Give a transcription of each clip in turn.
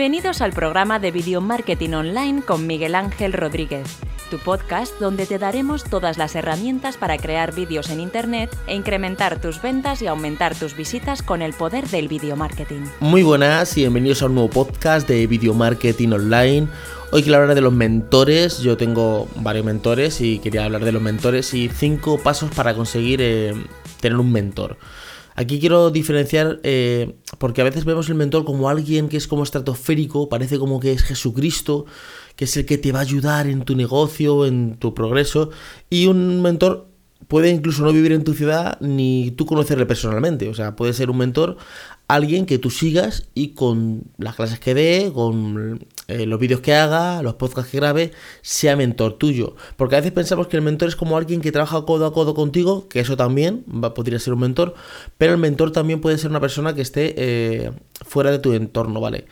Bienvenidos al programa de Video Marketing Online con Miguel Ángel Rodríguez, tu podcast donde te daremos todas las herramientas para crear vídeos en Internet e incrementar tus ventas y aumentar tus visitas con el poder del video marketing. Muy buenas y bienvenidos a un nuevo podcast de Video Marketing Online. Hoy quiero hablar de los mentores. Yo tengo varios mentores y quería hablar de los mentores y cinco pasos para conseguir eh, tener un mentor. Aquí quiero diferenciar, eh, porque a veces vemos el mentor como alguien que es como estratosférico, parece como que es Jesucristo, que es el que te va a ayudar en tu negocio, en tu progreso, y un mentor puede incluso no vivir en tu ciudad ni tú conocerle personalmente, o sea, puede ser un mentor alguien que tú sigas y con las clases que dé, con eh, los vídeos que haga, los podcasts que grabe, sea mentor tuyo. Porque a veces pensamos que el mentor es como alguien que trabaja codo a codo contigo, que eso también va, podría ser un mentor, pero el mentor también puede ser una persona que esté eh, fuera de tu entorno, ¿vale?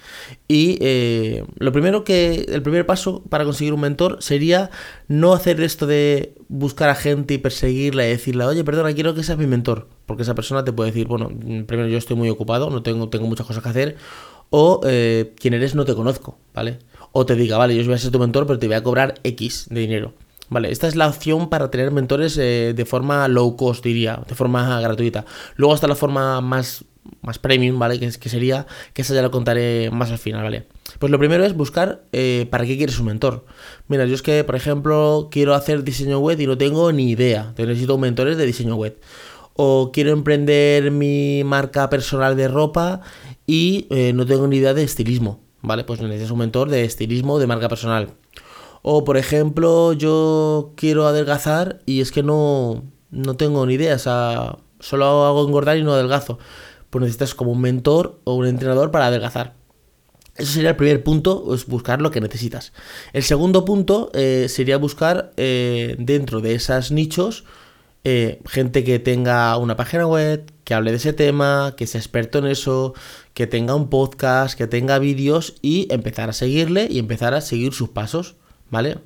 Y eh, lo primero que, el primer paso para conseguir un mentor sería no hacer esto de buscar a gente y perseguirla y decirle, oye, perdona, quiero que seas mi mentor. Porque esa persona te puede decir, bueno, primero yo estoy muy ocupado, no tengo, tengo muchas cosas que hacer o eh, quién eres no te conozco, ¿vale? O te diga, vale, yo voy a ser tu mentor, pero te voy a cobrar X de dinero. Vale, esta es la opción para tener mentores eh, de forma low cost, diría, de forma gratuita. Luego está la forma más, más premium, ¿vale? Que, que sería, que esa ya lo contaré más al final, ¿vale? Pues lo primero es buscar eh, para qué quieres un mentor. Mira, yo es que, por ejemplo, quiero hacer diseño web y no tengo ni idea. Necesito mentores de diseño web o quiero emprender mi marca personal de ropa y eh, no tengo ni idea de estilismo, ¿vale? Pues necesitas un mentor de estilismo de marca personal. O por ejemplo, yo quiero adelgazar y es que no, no tengo ni idea, o sea, solo hago engordar y no adelgazo. Pues necesitas como un mentor o un entrenador para adelgazar. Eso sería el primer punto, es buscar lo que necesitas. El segundo punto eh, sería buscar eh, dentro de esos nichos eh, gente que tenga una página web, que hable de ese tema, que sea experto en eso, que tenga un podcast, que tenga vídeos y empezar a seguirle y empezar a seguir sus pasos, ¿vale?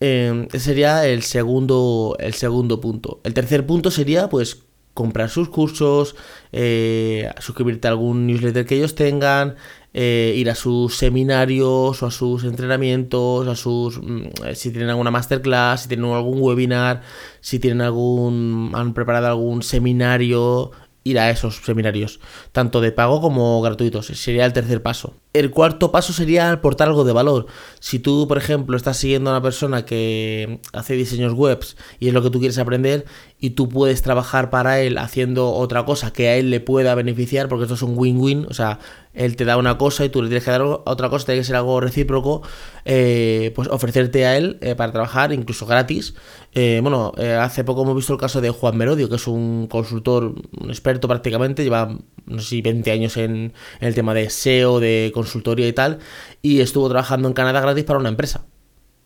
Eh, ese sería el segundo, el segundo punto. El tercer punto sería, pues, comprar sus cursos, eh, suscribirte a algún newsletter que ellos tengan, eh, ir a sus seminarios o a sus entrenamientos, a sus mm, eh, si tienen alguna masterclass, si tienen algún webinar, si tienen algún han preparado algún seminario, ir a esos seminarios, tanto de pago como gratuitos. Sería el tercer paso. El cuarto paso sería aportar algo de valor. Si tú, por ejemplo, estás siguiendo a una persona que hace diseños webs y es lo que tú quieres aprender y tú puedes trabajar para él haciendo otra cosa que a él le pueda beneficiar, porque esto es un win-win, o sea, él te da una cosa y tú le tienes que dar otra cosa, tiene que ser algo recíproco, eh, pues ofrecerte a él eh, para trabajar incluso gratis. Eh, bueno, hace poco hemos visto el caso de Juan Merodio, que es un consultor, un experto prácticamente, lleva, no sé si 20 años en, en el tema de SEO, de consultoría y tal, y estuvo trabajando en Canadá gratis para una empresa.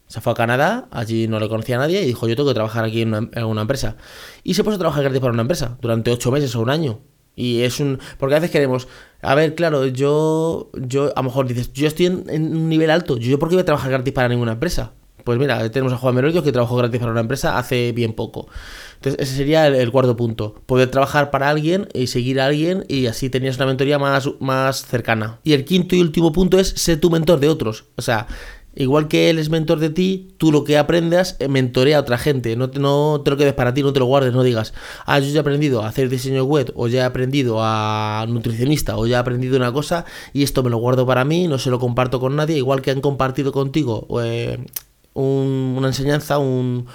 Se fue a Canadá, allí no le conocía a nadie y dijo, yo tengo que trabajar aquí en una, empresa. Y se puso a trabajar gratis para una empresa durante ocho meses o un año. Y es un... Porque a veces queremos... A ver, claro, yo... yo A lo mejor dices, yo estoy en, un nivel alto. ¿Yo por qué voy a trabajar gratis para ninguna empresa? Pues mira, tenemos a Juan Merodio que trabajó gratis para una empresa hace bien poco. Entonces, ese sería el, cuarto punto. Poder trabajar para alguien y seguir a alguien y así tenías una mentoría más, más cercana. Y el quinto y último punto es ser tu mentor de otros. O sea, Igual que él es mentor de ti, tú lo que aprendas, eh, mentorea a otra gente. No te, no te lo quedes para ti, no te lo guardes, no digas, ah, yo ya he aprendido a hacer diseño web, o ya he aprendido a nutricionista, o ya he aprendido una cosa, y esto me lo guardo para mí, no se lo comparto con nadie. Igual que han compartido contigo eh, una enseñanza, un,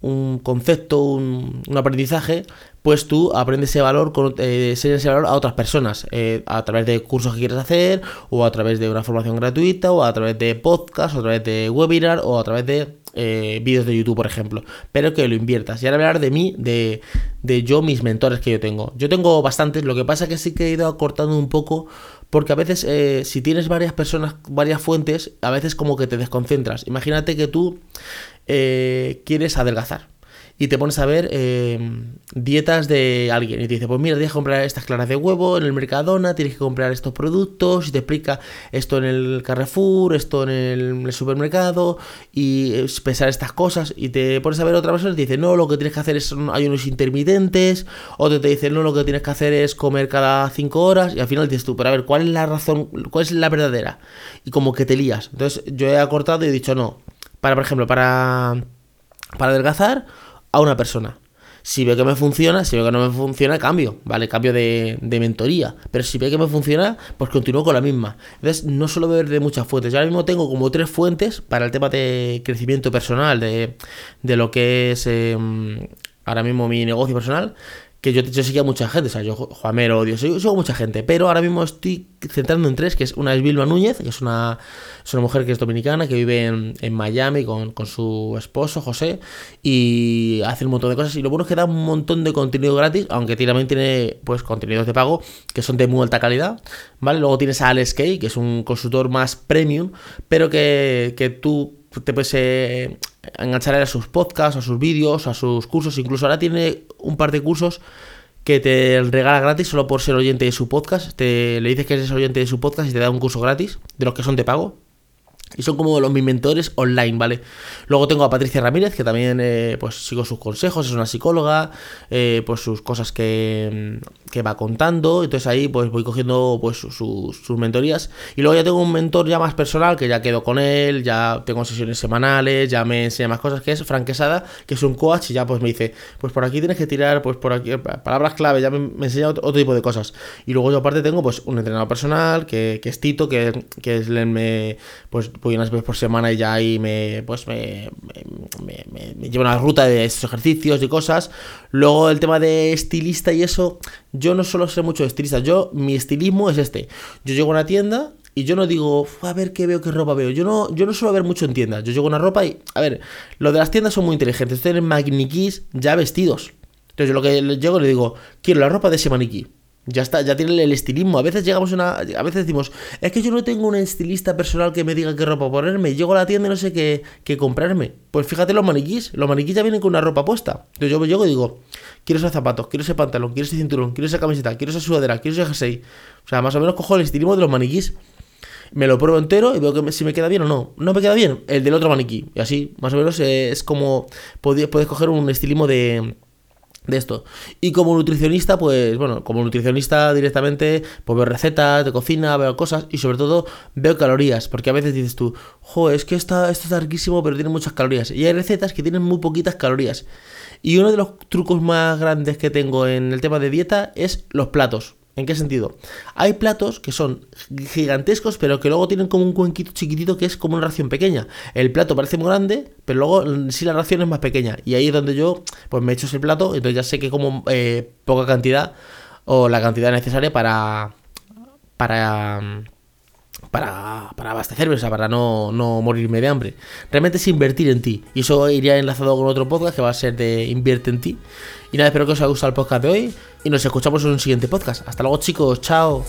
un concepto, un, aprendizaje, pues tú aprendes ese valor, eh, ese valor a otras personas, eh, a través de cursos que quieres hacer, o a través de una formación gratuita, o a través de podcast, o a través de webinar, o a través de eh, vídeos de YouTube, por ejemplo. Pero que lo inviertas. Y ahora hablar de mí, de, de yo, mis mentores que yo tengo. Yo tengo bastantes, lo que pasa que sí que he ido acortando un poco porque a veces, eh, si tienes varias personas, varias fuentes, a veces como que te desconcentras. Imagínate que tú eh, quieres adelgazar. Y te pones a ver eh, dietas de alguien y te dice, pues mira, tienes que comprar estas claras de huevo en el Mercadona, tienes que comprar estos productos y te explica esto en el Carrefour, esto en el, supermercado y pesar estas cosas y te pones a ver otra persona y te dice, no, lo que tienes que hacer es hay unos intermitentes, otro te dice, no, lo que tienes que hacer es comer cada 5 horas y al final dices tú, pero a ver, ¿cuál es la razón, cuál es la verdadera? Y como que te lías. Entonces yo he acortado y he dicho, no, para, por ejemplo, para, para adelgazar a una persona. Si veo que me funciona, si veo que no me funciona, cambio, ¿vale? Cambio de, mentoría. Pero si veo que me funciona, pues continúo con la misma. Entonces, no suelo beber de muchas fuentes. Yo ahora mismo tengo como tres fuentes para el tema de crecimiento personal, de, de lo que es em, ahora mismo mi negocio personal que yo, yo seguía mucha gente, o sea, yo Juamero, Dios, yo sigo mucha gente, pero ahora mismo estoy centrando en tres, que es una es Vilma Núñez, que es una, es una mujer que es dominicana, que vive en, Miami con, su esposo, José, y hace un montón de cosas, y lo bueno es que da un montón de contenido gratis, aunque también tiene, pues, contenidos de pago, que son de muy alta calidad, ¿vale? Luego tienes a Alex Kay, que es un consultor más premium, pero que, que tú te puedes eh, enganchar a sus podcasts, a sus vídeos, a sus cursos. Incluso ahora tiene un par de cursos que te regala gratis solo por ser oyente de su podcast. Te, le dices que eres oyente de su podcast y te da un curso gratis, de los que son de pago. Y son como los mis mentores online, ¿vale? Luego tengo a Patricia Ramírez, que también eh, pues sigo sus consejos, es una psicóloga, eh, pues sus cosas que, mm, que, va contando. Entonces ahí pues voy cogiendo pues sus, sus mentorías. Y luego ya tengo un mentor ya más personal, que ya quedo con él, ya tengo sesiones semanales, ya me enseña más cosas, que es Frank Quesada, que es un coach, y ya pues me dice, pues por aquí tienes que tirar, pues por aquí, palabras clave, ya me, enseña otro, tipo de cosas. Y luego yo aparte tengo pues un entrenador personal, que, que es Tito, que, que es, me, pues voy unas veces por semana y ya ahí me, pues me, me, me, llevo una ruta de estos ejercicios y cosas. Luego el tema de estilista y eso, yo no suelo ser mucho estilista, yo mi estilismo es este. Yo llego a una tienda y yo no digo, a ver qué veo, qué ropa veo. Yo no, yo no suelo ver mucho en tiendas. Yo llego a una ropa y, a ver, lo de las tiendas son muy inteligentes. Tienen maniquís ya vestidos. Entonces yo lo que llego le digo, quiero la ropa de ese maniquí. Ya está, ya tiene el estilismo. A veces llegamos a una. A veces decimos, es que yo no tengo un estilista personal que me diga qué ropa ponerme. Llego a la tienda y no sé qué, qué comprarme. Pues fíjate los maniquís. Los maniquís ya vienen con una ropa puesta. Entonces yo llego y digo, quiero esos zapatos, quiero ese pantalón, quiero ese cinturón, quiero esa camiseta, quiero esa sudadera, quiero ese jersey. O sea, más o menos cojo el estilismo de los maniquís. Me lo pruebo entero y veo que si me queda bien o no. No me queda bien, el del otro maniquí. Y así, más o menos es como. Puedes coger un estilismo de de esto. Y como nutricionista, pues bueno, como nutricionista directamente, pues veo recetas de cocina, veo cosas y sobre todo veo calorías, porque a veces dices tú, jo, es que esta, esto está riquísimo, pero tiene muchas calorías. Y hay recetas que tienen muy poquitas calorías. Y uno de los trucos más grandes que tengo en el tema de dieta es los platos. ¿En qué sentido? Hay platos que son gigantescos, pero que luego tienen como un cuenquito chiquitito que es como una ración pequeña. El plato parece muy grande, pero luego sí la ración es más pequeña. Y ahí es donde yo pues me echo ese plato, entonces ya sé que como eh, poca cantidad o la cantidad necesaria para para para, para abastecerme, o sea, para no, no morirme de hambre. Realmente es invertir en ti. Y eso iría enlazado con otro podcast que va a ser de Invierte en ti. Y nada, espero que os haya gustado el podcast de hoy y nos escuchamos en un siguiente podcast. Hasta luego chicos, chao.